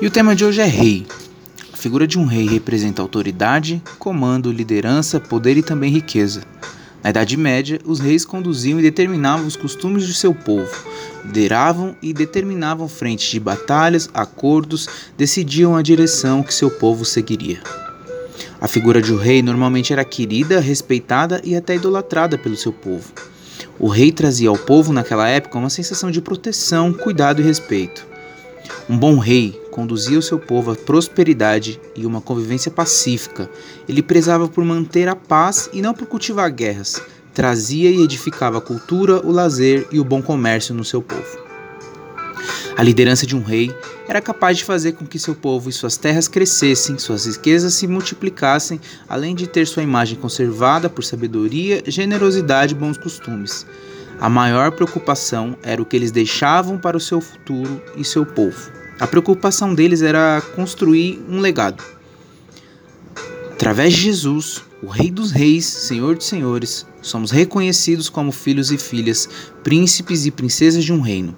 E o tema de hoje é rei. A figura de um rei representa autoridade, comando, liderança, poder e também riqueza. Na Idade Média, os reis conduziam e determinavam os costumes de seu povo, lideravam e determinavam frentes de batalhas, acordos, decidiam a direção que seu povo seguiria. A figura de um rei normalmente era querida, respeitada e até idolatrada pelo seu povo. O rei trazia ao povo naquela época uma sensação de proteção, cuidado e respeito. Um bom rei conduzia o seu povo à prosperidade e uma convivência pacífica. Ele prezava por manter a paz e não por cultivar guerras. Trazia e edificava a cultura, o lazer e o bom comércio no seu povo. A liderança de um rei era capaz de fazer com que seu povo e suas terras crescessem, suas riquezas se multiplicassem, além de ter sua imagem conservada por sabedoria, generosidade e bons costumes. A maior preocupação era o que eles deixavam para o seu futuro e seu povo. A preocupação deles era construir um legado. Através de Jesus, o Rei dos Reis, Senhor dos Senhores, somos reconhecidos como filhos e filhas, príncipes e princesas de um reino.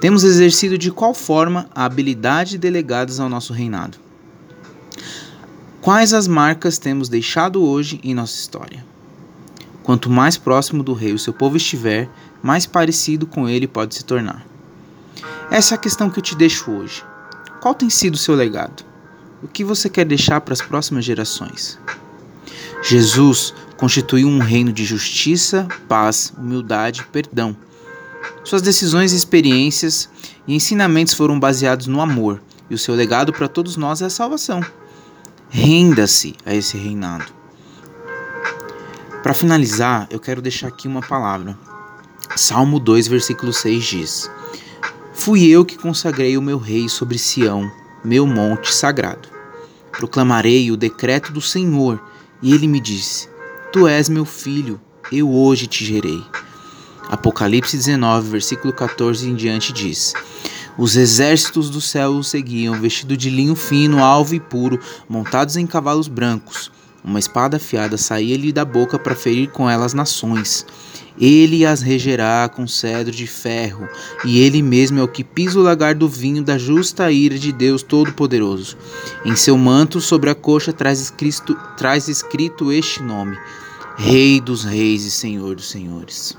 Temos exercido de qual forma a habilidade delegadas ao nosso reinado? Quais as marcas temos deixado hoje em nossa história? Quanto mais próximo do rei o seu povo estiver, mais parecido com ele pode se tornar. Essa é a questão que eu te deixo hoje. Qual tem sido o seu legado? O que você quer deixar para as próximas gerações? Jesus constituiu um reino de justiça, paz, humildade e perdão. Suas decisões, experiências e ensinamentos foram baseados no amor, e o seu legado para todos nós é a salvação. Renda-se a esse reinado. Para finalizar, eu quero deixar aqui uma palavra. Salmo 2, versículo 6 diz: Fui eu que consagrei o meu rei sobre Sião, meu monte sagrado. Proclamarei o decreto do Senhor, e ele me disse: Tu és meu filho, eu hoje te gerei. Apocalipse 19, versículo 14 em diante diz: Os exércitos do céu o seguiam, vestido de linho fino, alvo e puro, montados em cavalos brancos. Uma espada afiada saía-lhe da boca para ferir com ela as nações. Ele as regerá com cedro de ferro, e ele mesmo é o que pisa o lagar do vinho da justa ira de Deus Todo-Poderoso. Em seu manto, sobre a coxa, traz escrito, traz escrito este nome: Rei dos Reis e Senhor dos Senhores.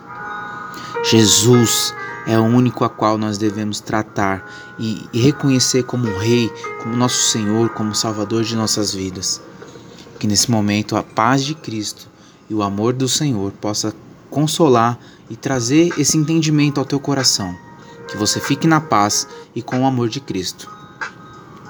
Jesus é o único a qual nós devemos tratar e, e reconhecer como Rei, como nosso Senhor, como Salvador de nossas vidas. Que nesse momento a paz de Cristo e o amor do Senhor possa consolar e trazer esse entendimento ao teu coração. Que você fique na paz e com o amor de Cristo.